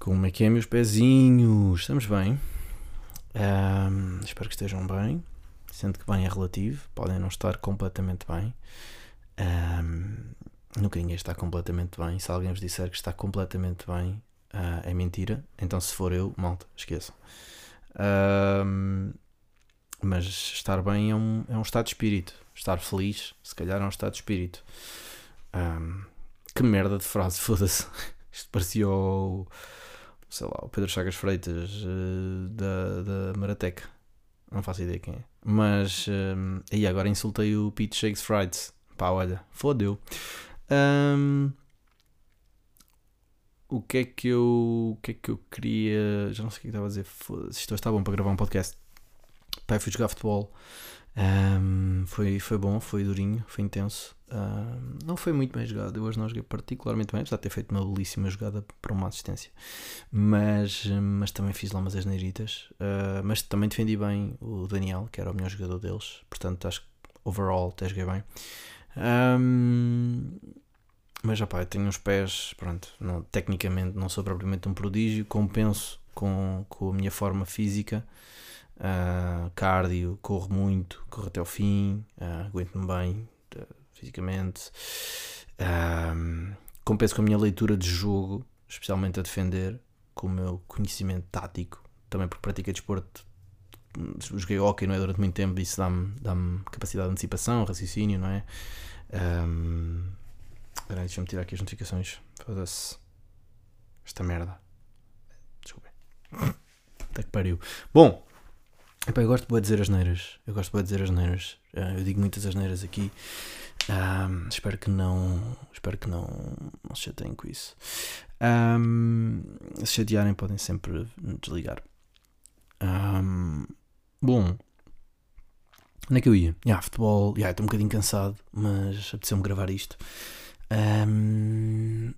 Como é que é, meus pezinhos? Estamos bem? Ahm, espero que estejam bem. Sendo que bem é relativo, podem não estar completamente bem. Ahm, nunca ninguém está completamente bem. Se alguém vos disser que está completamente bem, ah, é mentira. Então, se for eu, malta, esqueçam. Ahm, mas estar bem é um, é um estado de espírito. Estar feliz, se calhar, é um estado de espírito. Que merda de frase, foda-se. Isto parecia o, sei lá, o Pedro Chagas Freitas eh, da, da Marateca. Não faço ideia quem é. Mas, um, e agora insultei o Pete Shakes Frights. Pá, olha, fodeu. Ahm, o que é que eu. O que é que eu queria. Já não sei o que é estava a dizer. Isto está bom para gravar um podcast. Pá, fui jogar futebol. Ahm, foi, foi bom, foi durinho, foi intenso. Ahm, não foi muito bem jogado. Eu hoje não joguei particularmente bem, apesar de ter feito uma belíssima jogada para uma assistência. Mas, mas também fiz lá umas asneiritas. Ah, mas também defendi bem o Daniel, que era o melhor jogador deles. Portanto, acho que overall até joguei bem. Ahm, mas já pá, eu tenho uns pés, pronto, não, tecnicamente não sou propriamente um prodígio, compenso com, com a minha forma física, ah, cardio, corro muito, corro até ao fim, ah, aguento-me bem fisicamente, Ahm, compenso com a minha leitura de jogo, especialmente a defender, com o meu conhecimento tático, também porque pratiquei desporto, joguei hockey não é, durante muito tempo, isso dá-me dá capacidade de antecipação, raciocínio, não é? Ahm, Espera aí, deixa-me tirar aqui as notificações. Foda-se. Esta merda. Desculpem. Até que pariu. Bom, eu gosto de dizer as neiras. Eu gosto de dizer as neiras. Ah, eu digo muitas asneiras aqui. Ahm, espero que não. Espero que não, não se chateiem com isso. Ahm, se chatearem, podem sempre desligar. Ahm, bom, onde é que eu ia? Yeah, futebol. Yeah, Estou um bocadinho cansado, mas apeteceu-me gravar isto. Ahm,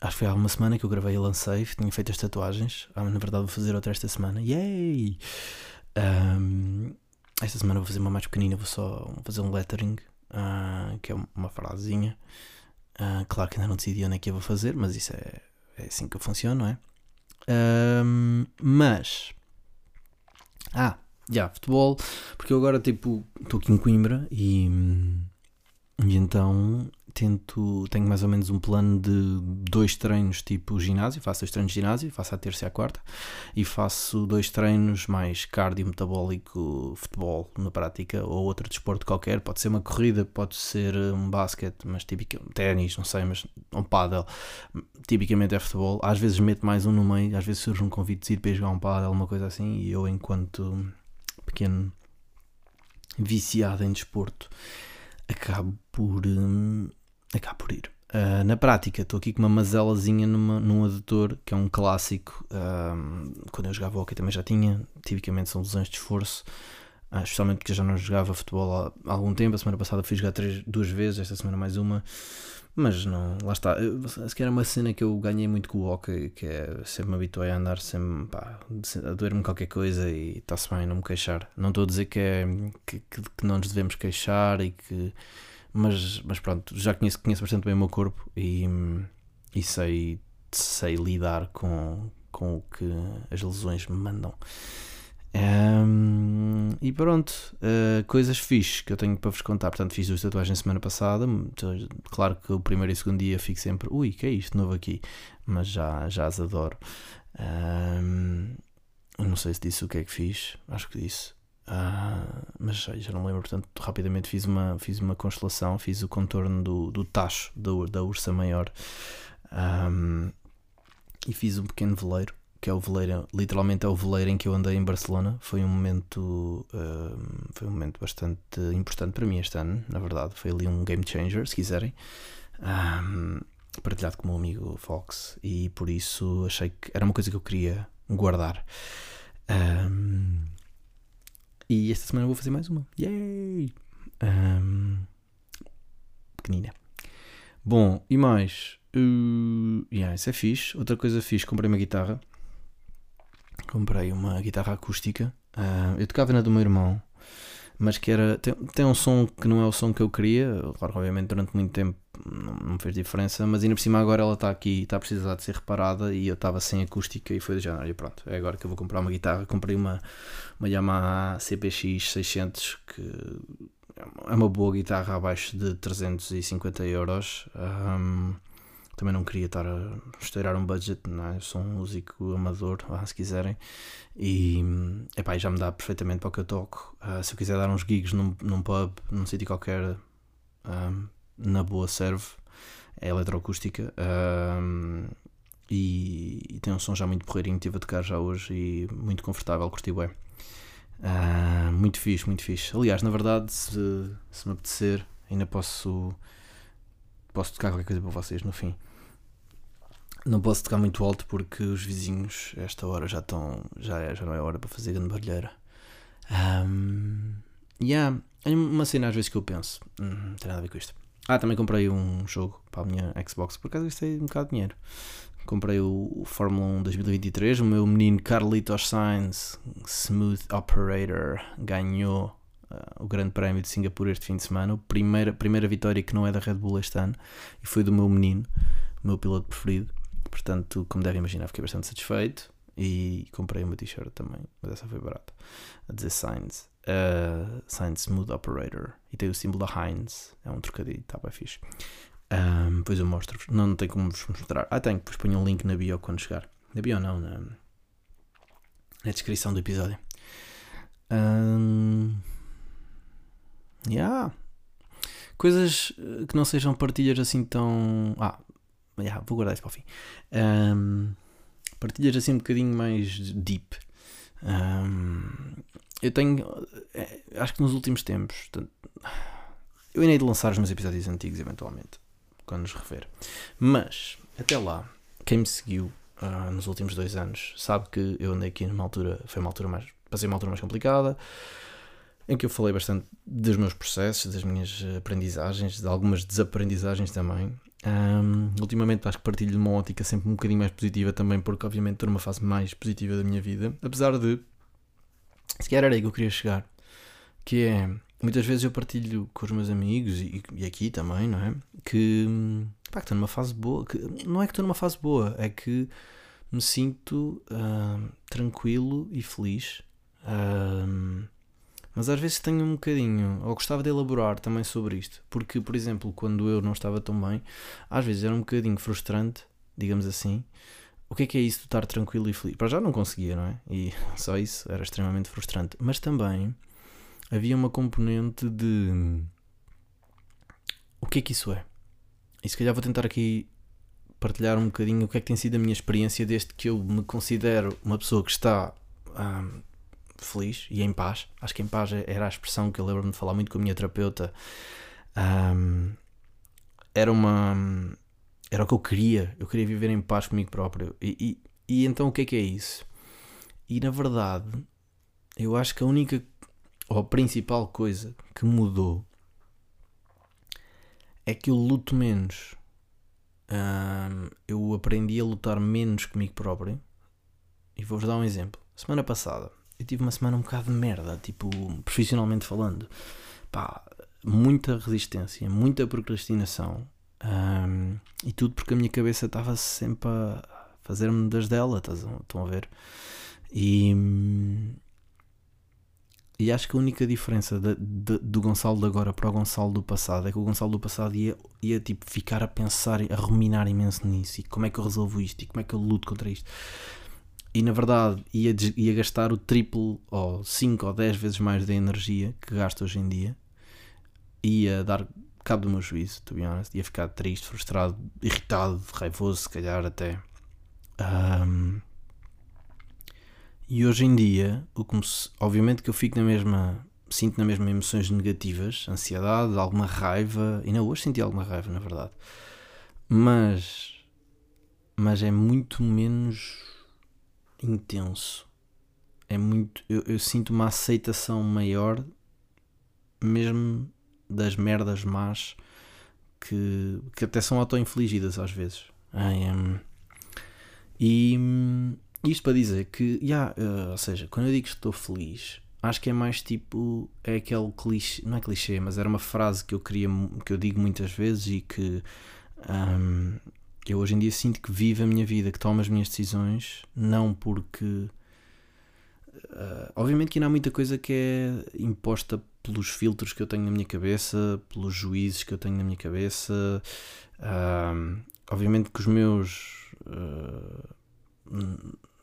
acho que foi há uma semana que eu gravei e lancei. Tinha feito as tatuagens. Ah, na verdade, vou fazer outra esta semana. Yay! Ahm, esta semana vou fazer uma mais pequenina. Vou só fazer um lettering, ah, que é uma frasezinha. Ah, claro que ainda não decidi onde é que eu vou fazer, mas isso é, é assim que eu funciono, não é? Mas. Ah, já, futebol. Porque eu agora, tipo, estou aqui em Coimbra e. E então tento, tenho mais ou menos um plano de dois treinos tipo ginásio, faço dois treinos de ginásio, faço a terça e a quarta, e faço dois treinos mais cardio, metabólico, futebol na prática, ou outro desporto qualquer, pode ser uma corrida, pode ser um basquete, mas tipicamente, ténis, não sei, mas um paddle, tipicamente é futebol, às vezes meto mais um no meio, às vezes surge um convite de ir para jogar um paddle, uma coisa assim, e eu enquanto pequeno viciado em desporto, acabo por hum, acabo por ir. Ah, na prática, estou aqui com uma mazelazinha numa, num adutor, que é um clássico. Ahm, quando eu jogava hockey também já tinha. Tipicamente são lesões de esforço. Ah, especialmente porque eu já não jogava futebol há, algum tempo. A semana passada fui jogar três, duas vezes, esta semana mais uma. Mas não, lá está. Eu, calhar é uma cena que eu ganhei muito com o hockey, que é sempre me habituei a andar sempre pá, a doer-me qualquer coisa e está-se bem, não me queixar. Não estou a dizer que, é, que, que, que não nos devemos queixar e que mas, mas pronto, já conheço, conheço bastante bem o meu corpo e, e sei, sei lidar com, com o que as lesões me mandam. Um, e pronto, uh, coisas fixe que eu tenho para vos contar. Portanto, fiz duas tatuagens semana passada. Claro que o primeiro e o segundo dia fico sempre, ui, que é isto novo aqui, mas já, já as adoro. Um, não sei se disse o que é que fiz, acho que disse. Ah, mas já, não me lembro, portanto, rapidamente fiz uma, fiz uma constelação, fiz o contorno do, do tacho da, da ursa maior um, e fiz um pequeno veleiro, que é o veleiro, literalmente é o veleiro em que eu andei em Barcelona. Foi um momento, um, foi um momento bastante importante para mim este ano, na verdade. Foi ali um game changer, se quiserem. Um, partilhado com o meu amigo Fox e por isso achei que era uma coisa que eu queria guardar. Um, e esta semana vou fazer mais uma. Yay! Um, pequenina. Bom, e mais? Uh, yeah, isso é fixe. Outra coisa fixe, comprei uma guitarra. Comprei uma guitarra acústica. Uh, eu tocava na do meu irmão. Mas que era. Tem, tem um som que não é o som que eu queria, claro, obviamente durante muito tempo não, não fez diferença, mas ainda por cima agora ela está aqui, está a precisar de ser reparada e eu estava sem acústica e foi do género, e pronto, é agora que eu vou comprar uma guitarra, comprei uma, uma Yamaha CPX 600 que é uma boa guitarra abaixo de 350 euros. Um, também não queria estar a estourar um budget, não é? Eu sou um músico amador, se quiserem, e epá, já me dá perfeitamente para o que eu toco. Uh, se eu quiser dar uns gigs num, num pub, num sítio qualquer, um, na boa serve, é eletroacústica. Um, e, e, tem um som já muito porreirinho, estive a tocar já hoje e muito confortável, curti bem. Uh, muito fixe, muito fixe. Aliás, na verdade, se, se me apetecer, ainda posso posso tocar qualquer coisa para vocês no fim. Não posso tocar muito alto porque os vizinhos, esta hora, já estão. Já, é, já não é hora para fazer grande barulheira. Um, yeah, é uma cena às vezes que eu penso. Hum, não tem nada a ver com isto. Ah, também comprei um jogo para a minha Xbox, por acaso gastei um bocado de dinheiro. Comprei o, Fórmula 1 2023. O meu menino Carlitos Sainz, Smooth Operator, ganhou o Grande Prémio de Singapura este fim de semana. A primeira, primeira vitória que não é da Red Bull este ano e foi do meu menino, o meu piloto preferido. Portanto, como devem imaginar, fiquei bastante satisfeito e comprei uma t-shirt também, mas essa foi barata. A dizer Sainz, uh, Sainz Smooth Operator e tem o símbolo da Heinz, é um trocadilho, está bem fixe. Um, depois eu mostro-vos, não, não tem como vos mostrar. Ah, tenho, depois ponho um link na bio quando chegar. Na bio não, na, na descrição do episódio. Um, Yeah. Coisas eh, que não sejam partilhas assim tão. Ah, yeah, vou guardar isso para o fim. Um, partilhas assim um bocadinho mais deep. Um, eu tenho. Eh, acho que nos últimos tempos. Eu hei de lançar os meus episódios antigos, eventualmente, quando nos refer. Mas, até lá, quem me seguiu uh, nos últimos dois anos sabe que eu andei aqui numa altura. Foi uma altura mais. Passei uma altura mais complicada em que eu falei bastante dos meus processos, das minhas aprendizagens, de algumas desaprendizagens também. Um, ultimamente acho que partilho de uma ótica sempre um bocadinho mais positiva também, porque obviamente estou numa fase mais positiva da minha vida, apesar de se calhar era aí que eu queria chegar, que é muitas vezes eu partilho com os meus amigos e, e aqui também, não é? Que, pá, que estou numa fase boa, que, não é que estou numa fase boa, é que me sinto tranquilo e feliz. Mas às vezes tenho um bocadinho, ou gostava de elaborar também sobre isto, porque, por exemplo, quando eu não estava tão bem, às vezes era um bocadinho frustrante, digamos assim. O que é que é isso de estar tranquilo e feliz? Para já não conseguia, não é? E só isso era extremamente frustrante. Mas também havia uma componente de o que é que isso é? E se calhar vou tentar aqui partilhar um bocadinho o que é que tem sido a minha experiência desde que eu me considero uma pessoa que está. Um, feliz e em paz. Acho que em paz era a expressão que eu lembro-me de falar muito com a minha terapeuta. Um, era uma. Era o que eu queria. Eu queria viver em paz comigo próprio. E, e, e então o que é que é isso? E na verdade, eu acho que a única ou a principal coisa que mudou é que eu luto menos. Um, eu aprendi a lutar menos comigo próprio. E vou-vos dar um exemplo. Semana passada eu tive uma semana um bocado de merda, tipo, profissionalmente falando. Pá, muita resistência, muita procrastinação. Um, e tudo porque a minha cabeça estava sempre a fazer-me das dela, estão a ver? E, e acho que a única diferença de, de, do Gonçalo de agora para o Gonçalo do passado é que o Gonçalo do passado ia, ia tipo, ficar a pensar, a ruminar imenso nisso. E como é que eu resolvo isto? E como é que eu luto contra isto? E na verdade ia, ia gastar o triplo ou 5 ou 10 vezes mais da energia que gasto hoje em dia, ia dar cabo do meu juízo, to be honest, ia ficar triste, frustrado, irritado, raivoso, se calhar até. Um, e hoje em dia, o que me, obviamente que eu fico na mesma, sinto na mesma emoções negativas, ansiedade, alguma raiva, e não hoje senti alguma raiva, na verdade, mas, mas é muito menos intenso. É muito. Eu, eu sinto uma aceitação maior, mesmo das merdas más que, que até são auto-infligidas às vezes. Um, e isto para dizer que, yeah, uh, ou seja, quando eu digo que estou feliz, acho que é mais tipo. É aquele clichê. Não é clichê, mas era uma frase que eu queria. que eu digo muitas vezes e que. Um, eu hoje em dia sinto que vivo a minha vida, que tomo as minhas decisões, não porque. Uh, obviamente que ainda há muita coisa que é imposta pelos filtros que eu tenho na minha cabeça, pelos juízes que eu tenho na minha cabeça. Uh, obviamente que os meus. Uh,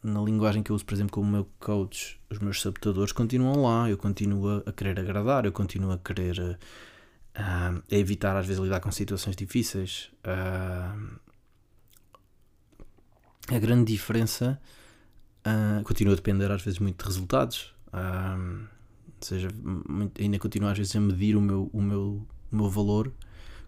na linguagem que eu uso, por exemplo, como meu coach, os meus sabotadores continuam lá, eu continuo a querer agradar, eu continuo a querer uh, a evitar às vezes lidar com situações difíceis. Uh, a grande diferença uh, continua a depender às vezes muito de resultados. Uh, ou seja, muito, ainda continuo às vezes a medir o meu, o meu, o meu valor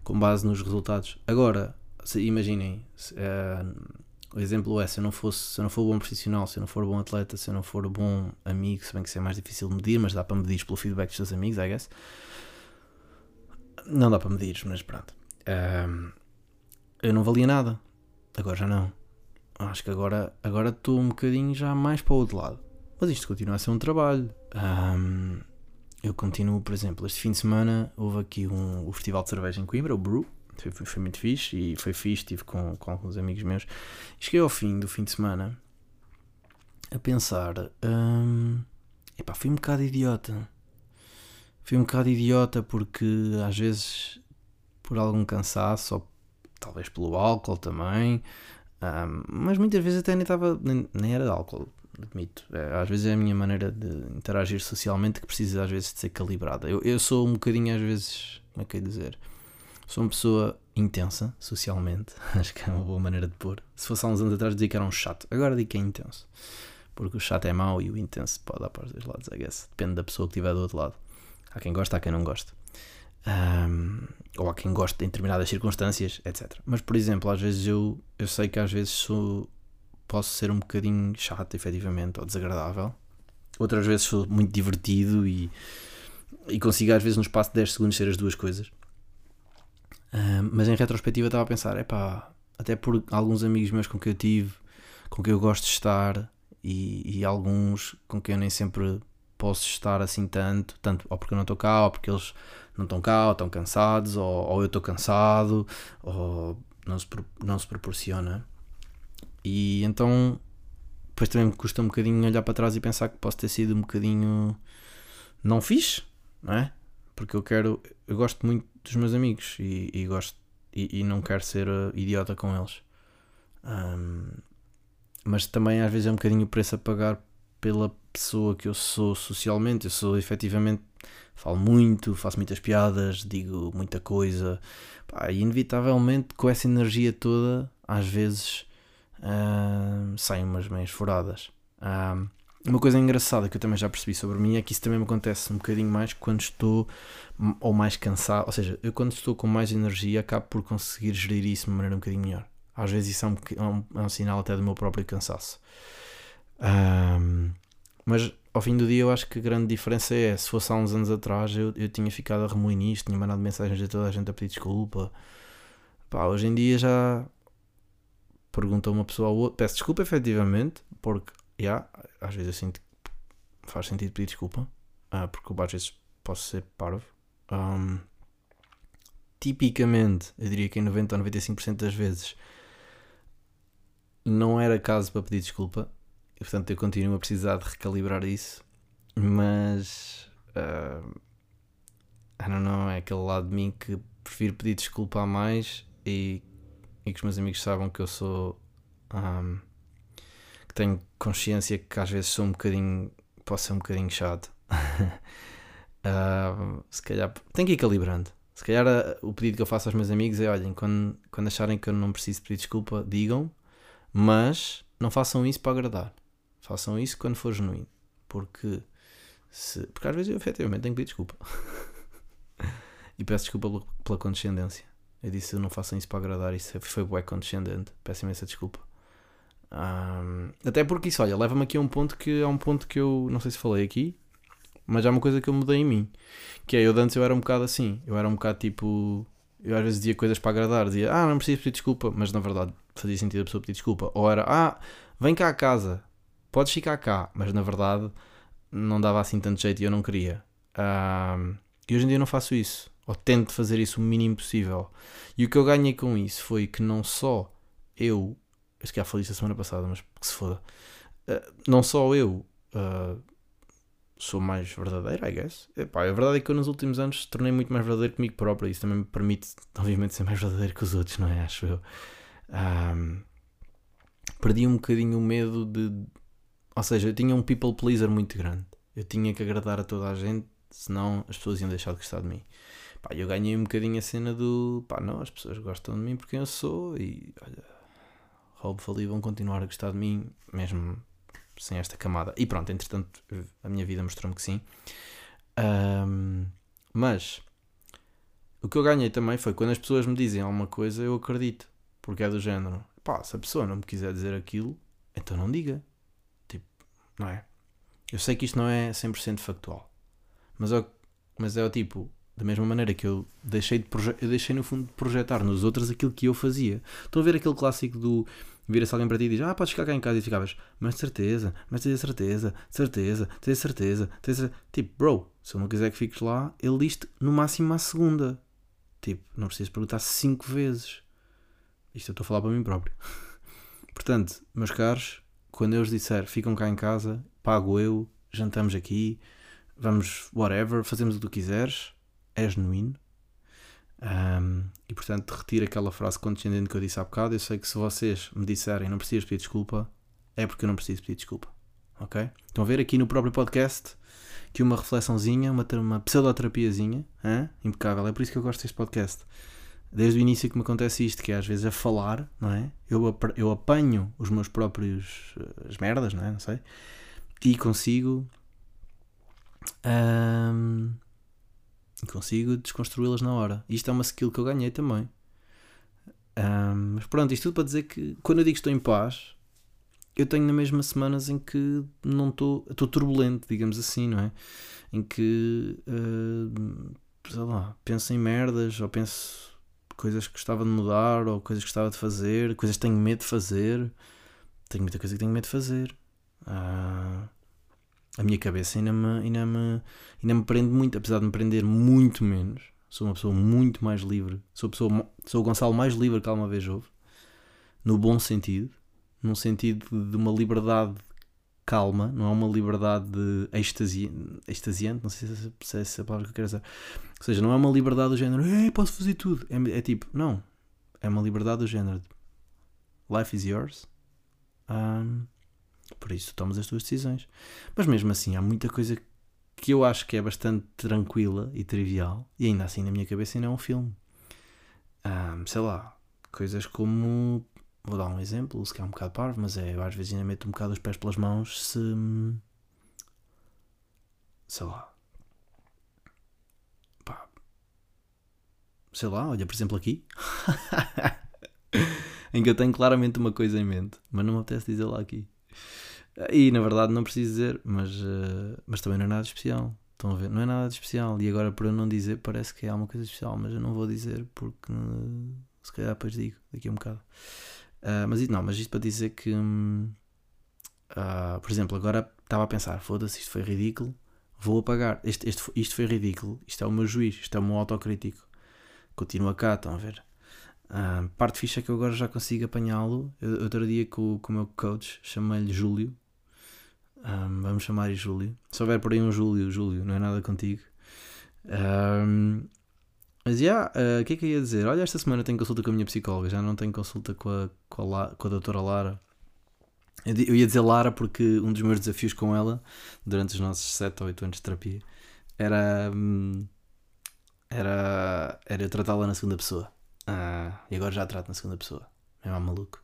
com base nos resultados. Agora, se, imaginem, se, uh, o exemplo é, se eu não fosse, se eu não for bom profissional, se eu não for bom atleta, se eu não for bom amigo, se bem que isso é mais difícil de medir, mas dá para medir pelo feedback dos seus amigos, I guess. Não dá para medir, mas pronto. Eu não valia nada. Agora já não. Acho que agora agora estou um bocadinho já mais para o outro lado. Mas isto continua a ser um trabalho. Um, eu continuo, por exemplo, este fim de semana houve aqui um, o Festival de Cerveja em Coimbra, o Brew foi, foi, muito fixe e foi fixe, estive com, com alguns amigos meus. E cheguei ao fim do fim de semana a pensar: hum, epá, fui um bocado idiota. Fui um bocado idiota porque às vezes por algum cansaço, ou talvez pelo álcool também, mas muitas vezes até nem estava, nem, nem era álcool, admito. É, às vezes é a minha maneira de interagir socialmente que precisa às vezes de ser calibrada. Eu, eu sou um bocadinho às vezes, como é que é dizer? Sou uma pessoa intensa socialmente, acho que é uma boa maneira de pôr. Se fosse há uns anos atrás dizia que era um chato, agora digo que é intenso. Porque o chato é mau e o intenso pode dar para os dois lados, I guess. Depende da pessoa que estiver do outro lado. Há quem gosta, há quem não gosta. Um, ou há quem goste em determinadas circunstâncias, etc. Mas, por exemplo, às vezes eu, eu sei que às vezes sou, posso ser um bocadinho chato, efetivamente, ou desagradável. Outras vezes sou muito divertido e, e consigo, às vezes, no espaço de 10 segundos, ser as duas coisas mas em retrospectiva estava a pensar, é pá, até por alguns amigos meus com que eu tive, com quem eu gosto de estar e, e, alguns com quem eu nem sempre posso estar assim tanto, tanto ou porque eu não estou cá, ou porque eles não estão cá, ou estão cansados, ou, ou eu estou cansado, ou não se, não se proporciona. E então depois também me custa um bocadinho olhar para trás e pensar que posso ter sido um bocadinho não fixe, não é? Porque eu quero, eu gosto muito dos meus amigos e, e gosto e, e, não quero ser uh, idiota com eles. Um, mas também às vezes é um bocadinho o preço a pagar pela pessoa que eu sou socialmente. Eu sou efetivamente, falo muito, faço muitas piadas, digo muita coisa, pá, e inevitavelmente com essa energia toda, às vezes uh, saem umas meias furadas. Um, uma coisa engraçada que eu também já percebi sobre mim é que isso também me acontece um bocadinho mais quando estou ou mais cansado. Ou seja, eu quando estou com mais energia acabo por conseguir gerir isso de uma maneira um bocadinho melhor. Às vezes isso é um, é um, é um sinal até do meu próprio cansaço. Um, mas ao fim do dia eu acho que a grande diferença é se fosse há uns anos atrás eu, eu tinha ficado a remoer nisto, tinha mandado mensagens a toda a gente a pedir desculpa. Pá, hoje em dia já pergunta uma pessoa ao outro, peço desculpa efetivamente, porque yeah, às vezes eu sinto que faz sentido pedir desculpa, uh, porque às vezes posso ser parvo. Um, tipicamente, eu diria que em 90 ou 95% das vezes não era caso para pedir desculpa, portanto eu continuo a precisar de recalibrar isso, mas uh, I don't know, é aquele lado de mim que prefiro pedir desculpa a mais e, e que os meus amigos saibam que eu sou. Um, tenho consciência que às vezes sou um bocadinho. posso ser um bocadinho chato. uh, se calhar. Tenho que ir calibrando. Se calhar o pedido que eu faço aos meus amigos é: olhem, quando, quando acharem que eu não preciso pedir desculpa, digam, mas não façam isso para agradar. Façam isso quando for genuíno. Porque. Se, porque às vezes eu efetivamente tenho que pedir desculpa. e peço desculpa pela, condescendência. Eu disse: não façam isso para agradar. Isso foi bué condescendente. Peço imensa desculpa. Um, até porque isso, olha, leva-me aqui a um ponto que é um ponto que eu não sei se falei aqui, mas é uma coisa que eu mudei em mim. Que é, eu antes eu era um bocado assim, eu era um bocado tipo. Eu às vezes dizia coisas para agradar, dizia, ah, não preciso pedir desculpa, mas na verdade fazia sentido a pessoa pedir desculpa. Ou era, ah, vem cá a casa, podes ficar cá, mas na verdade não dava assim tanto jeito e eu não queria. E hoje em dia não faço isso, ou tento fazer isso o mínimo possível. E o que eu ganhei com isso foi que não só eu, acho que já falei isso a semana passada, mas que se foda, uh, não só eu uh, sou mais verdadeiro, I guess. Epá, a verdade é que eu nos últimos anos tornei muito mais verdadeiro comigo próprio. Isso também me permite, obviamente, ser mais verdadeiro que os outros, não é? Acho eu. Um, perdi um bocadinho o medo de. Ou seja, eu tinha um people pleaser muito grande. Eu tinha que agradar a toda a gente, senão as pessoas iam deixar de gostar de mim. Pá, eu ganhei um bocadinho a cena do. Pá, não, as pessoas gostam de mim porque eu sou e. Olha, hopefully vão continuar a gostar de mim, mesmo sem esta camada. E pronto, entretanto, a minha vida mostrou-me que sim. Um, mas o que eu ganhei também foi quando as pessoas me dizem alguma coisa, eu acredito. Porque é do género, pá, se a pessoa não me quiser dizer aquilo, então não diga. Não é? Eu sei que isto não é 100% factual. Mas é, mas é o tipo, da mesma maneira que eu deixei, de eu deixei no fundo de projetar nos outros aquilo que eu fazia. Estão a ver aquele clássico do vira-se alguém para ti e diz: Ah, podes ficar cá em casa. E ficavas: Mas certeza, mas tens certeza, certeza, tens certeza, tens a... Tipo, bro, se ele não quiser que fiques lá, ele diz no máximo à segunda. Tipo, não precisas perguntar cinco vezes. Isto eu estou a falar para mim próprio. Portanto, meus caros, quando eu os disser ficam cá em casa, pago eu, jantamos aqui, vamos, whatever, fazemos o que tu quiseres, é genuíno. Um, e portanto, retiro aquela frase condescendente que eu disse há bocado. Eu sei que se vocês me disserem não precisas pedir desculpa, é porque eu não preciso pedir desculpa. Ok? Estão a ver aqui no próprio podcast que uma reflexãozinha, uma, uma pseudoterapiazinha, hein? impecável. É por isso que eu gosto deste podcast. Desde o início que me acontece isto, que é às vezes a falar, não é? Eu, eu apanho os meus próprios eh, as merdas, não é? Não sei. E consigo um, consigo desconstruí-las na hora. Isto é uma skill que eu ganhei também. Mas pronto, isto tudo para dizer que quando eu digo que estou em paz, eu tenho na mesma semanas em que não estou, estou turbulento, digamos assim, não é? Em que, uh, sei lá, penso em merdas, ou penso coisas que gostava de mudar, ou coisas que gostava de fazer, coisas que tenho medo de fazer. Tenho muita coisa que tenho medo de fazer. Uh, a minha cabeça ainda me, ainda, me, ainda me prende muito, apesar de me prender muito menos. Sou uma pessoa muito mais livre. Sou, pessoa, sou o Gonçalo mais livre que alguma vez houve. No bom sentido. Num sentido de uma liberdade calma, não é uma liberdade extasi, extasiante, não sei se, é essa palavra que eu quero dizer. Ou seja, não é uma liberdade do género, Ei, posso fazer tudo. É, é tipo, não. É uma liberdade do género. Life is yours. Um, por isso tomas as tuas decisões. Mas mesmo assim, há muita coisa que eu acho que é bastante tranquila e trivial, e ainda assim na minha cabeça ainda é um filme. Um, sei lá, coisas como. Vou dar um exemplo, se quer um bocado parvo, mas é, eu às vezes ainda meto um bocado os pés pelas mãos se. Sei lá. Pá. Sei lá, olha, por exemplo, aqui. em que eu tenho claramente uma coisa em mente, mas não me apetece dizer lá aqui. E na verdade não preciso dizer, mas, uh, mas também não é nada especial. Estão a ver? Não é nada de especial. E agora, por eu não dizer, parece que é alguma coisa especial, mas eu não vou dizer porque uh, se calhar depois digo, daqui a um bocado. Uh, mas não, mas isto para dizer que, um, por exemplo, agora estava a pensar: foda-se, isto foi ridículo, vou apagar. Este, este, isto foi ridículo, isto é o meu juiz, isto é o meu autocrítico. Continua cá, estão a ver? Uh, parte ficha é que eu agora já consigo apanhá-lo. Outro dia com, com o meu coach, chamei-lhe Júlio. Um, vamos chamar-lhe Júlio. Se houver por aí um Júlio, Júlio, não é nada contigo. Um, mas já, yeah, uh, o que é que eu ia dizer? Olha, esta semana tenho consulta com a minha psicóloga, já não tenho consulta com a, com a, La, com a doutora Lara. Eu, ia dizer Lara porque um dos meus desafios com ela, durante os nossos 7 ou 8 anos de terapia, era, hum, era, era tratá-la na segunda pessoa. Uh, e agora já trato na segunda pessoa. É maluco.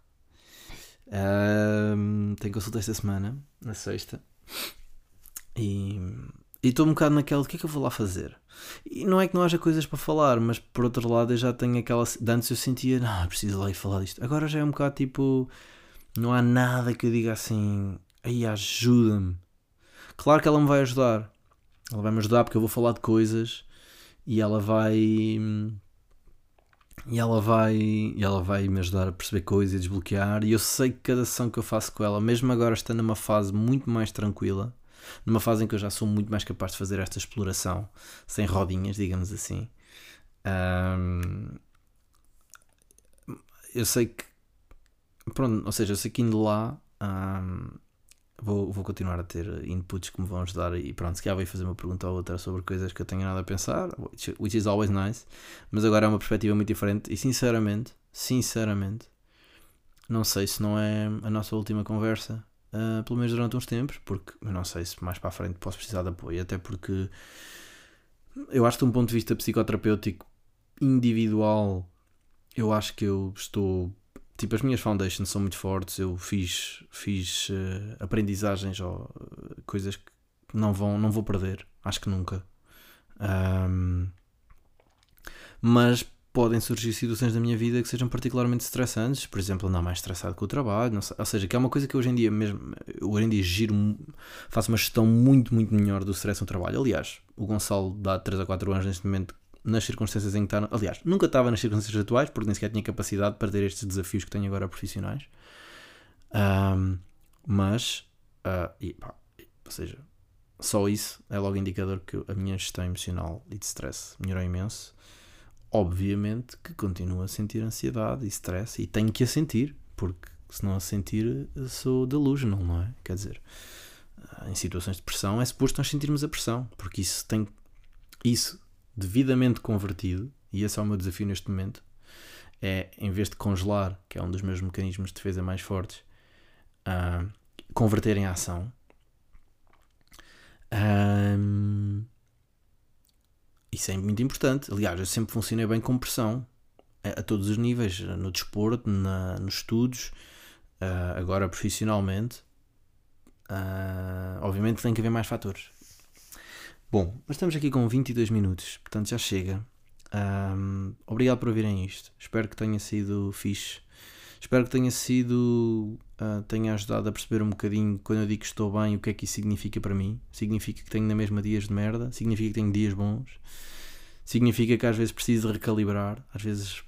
Uh, tenho consulta esta semana, na sexta. E estou um bocado naquela, o que é que eu vou lá fazer? E não é que não haja coisas para falar, mas por outro lado eu já tenho aquela. De antes eu sentia, não, preciso lá ir falar disto. Agora já é um bocado tipo, não há nada que eu diga assim, aí ajuda-me. Claro que ela me vai ajudar. Ela vai me ajudar porque eu vou falar de coisas e ela vai e ela vai e ela vai me ajudar a perceber coisas e desbloquear e eu sei que cada sessão que eu faço com ela mesmo agora está numa fase muito mais tranquila numa fase em que eu já sou muito mais capaz de fazer esta exploração sem rodinhas, digamos assim. Um, eu sei que, pronto, ou seja, eu sei que indo lá um, vou, vou continuar a ter inputs que me vão ajudar e pronto, se calhar vou fazer uma pergunta ou outra sobre coisas que eu tenho nada a pensar, which, which is always nice, mas agora é uma perspectiva muito diferente e sinceramente, sinceramente, não sei se não é a nossa última conversa, uh, pelo menos durante uns tempos, porque eu não sei se mais para a frente posso precisar de apoio, até porque eu acho que de um ponto de vista psicoterapêutico individual, eu acho que eu estou tipo, as minhas foundations são muito fortes. Eu fiz, fiz uh, aprendizagens ou uh, coisas que não, vão, não vou perder, acho que nunca. Um, mas podem surgir situações da minha vida que sejam particularmente estressantes, por exemplo, andar mais estressado com o trabalho, sei, ou seja, que é uma coisa que hoje em dia mesmo, hoje em dia giro, faço uma gestão muito, muito melhor do stress no trabalho. Aliás, o Gonçalo dá 3 a 4 anos neste momento nas circunstâncias em que está. Aliás, nunca estava nas circunstâncias atuais, porque nem sequer tinha capacidade para ter estes desafios que tenho agora profissionais. Um, mas, uh, e, pá, ou seja, só isso é logo indicador que a minha gestão emocional e de stress melhorou imenso. Obviamente que continuo a sentir ansiedade e stress e tenho que a sentir, porque se não a sentir sou delusional, não é? Quer dizer, em situações de pressão é suposto nós sentirmos a pressão, porque isso tem isso devidamente convertido, e esse é o meu desafio neste momento, é em vez de congelar, que é um dos meus mecanismos de defesa mais fortes, uh, converter em ação. Um, isso é muito importante. Aliás, eu sempre funcionei bem com pressão a, a todos os níveis, no desporto, na, nos estudos, uh, agora profissionalmente. Uh, obviamente tem que haver mais fatores. Bom, mas estamos aqui com 22 minutos, portanto já chega. Um, obrigado por ouvirem isto. Espero que tenha sido fixe. Espero que tenha sido. Uh, tenha ajudado a perceber um bocadinho quando eu digo que estou bem, o que é que isso significa para mim. Significa que tenho na mesma dias de merda, significa que tenho dias bons, significa que às vezes preciso recalibrar, às vezes.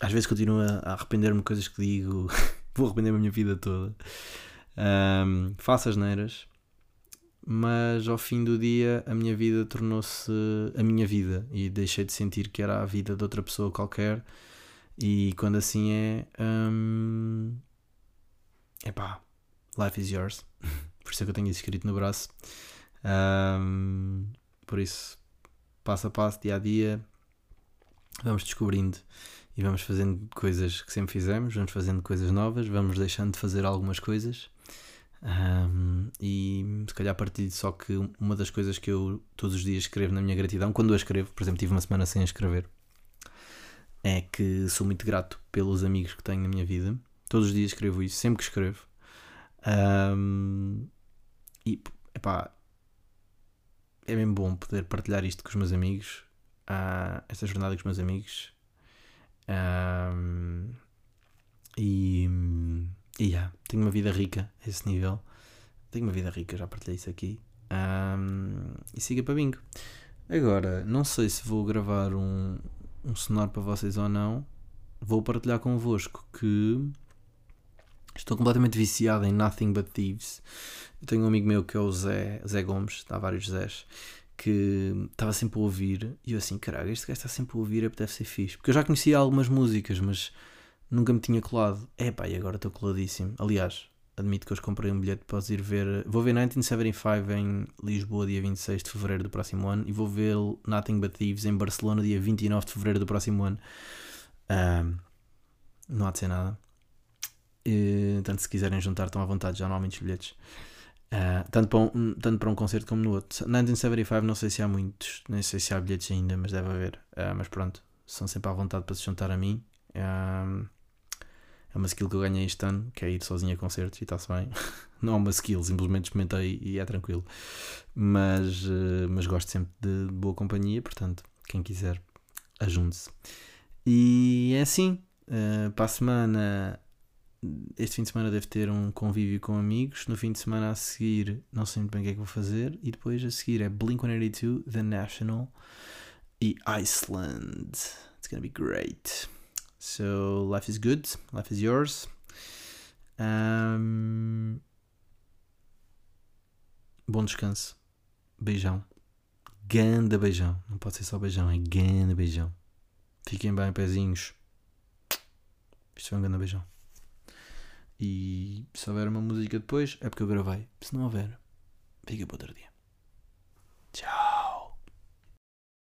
Às vezes continuo a arrepender-me de coisas que digo, vou arrepender-me a minha vida toda. Um, faço as neiras mas ao fim do dia a minha vida tornou-se a minha vida e deixei de sentir que era a vida de outra pessoa qualquer. E quando assim é, hum, epá, life is yours. por isso é que eu tenho isso escrito no braço. Um, por isso, passo a passo, dia a dia, vamos descobrindo e vamos fazendo coisas que sempre fizemos, vamos fazendo coisas novas, vamos deixando de fazer algumas coisas um, e se calhar a partir só que uma das coisas que eu todos os dias escrevo na minha gratidão, quando a escrevo, por exemplo, tive uma semana sem escrever, é que sou muito grato pelos amigos que tenho na minha vida. Todos os dias escrevo isso, sempre que escrevo. Um, e epá, é bem bom poder partilhar isto com os meus amigos, uh, esta jornada com os meus amigos. Um, e e yeah, tenho uma vida rica a esse nível. Tenho uma vida rica, já partilhei isso aqui. Um, e siga para bingo. Agora, não sei se vou gravar um, um sonoro para vocês ou não. Vou partilhar convosco que estou completamente viciado em Nothing But Thieves. Eu tenho um amigo meu que é o Zé, Zé Gomes, há vários Zés, que estava sempre a ouvir. E eu assim, caralho, este gajo está sempre a ouvir, é deve ser fixe. Porque eu já conhecia algumas músicas, mas nunca me tinha colado. É pá, e agora estou coladíssimo. Aliás, admito que hoje comprei um bilhete para ir ver. Vou ver 1975 em Lisboa, dia 26 de fevereiro do próximo ano, e vou ver Nothing But Thieves em Barcelona, dia 29 de fevereiro do próximo ano. Um, não há de ser nada. E, tanto se quiserem juntar, estão à vontade, já não há muitos bilhetes. Uh, tanto, para um, tanto para um concerto como no outro. 1975, não sei se há muitos, nem sei se há bilhetes ainda, mas deve haver. Uh, mas pronto, são sempre à vontade para se juntar a mim. Um, é uma skill que eu ganhei este ano, que é ir sozinho a concertos e está-se bem. Não é uma skill, simplesmente experimentei e é tranquilo. Mas, uh, mas gosto sempre de boa companhia, portanto, quem quiser, ajunte-se. E é assim, uh, para a semana, este fim de semana deve ter um convívio com amigos. No fim de semana a seguir, não sei muito bem o que é que vou fazer. E depois a seguir é Blink 182, The National e Iceland. It's gonna be great. So life is good, life is yours. Um, Bom descanso. Beijão. Ganda beijão. Não pode ser só beijão, é ganda beijão. Fiquem bem, pezinhos. Isto foi um grande beijão. E se houver uma música depois, é porque eu gravei. Se não houver, fica para outro dia.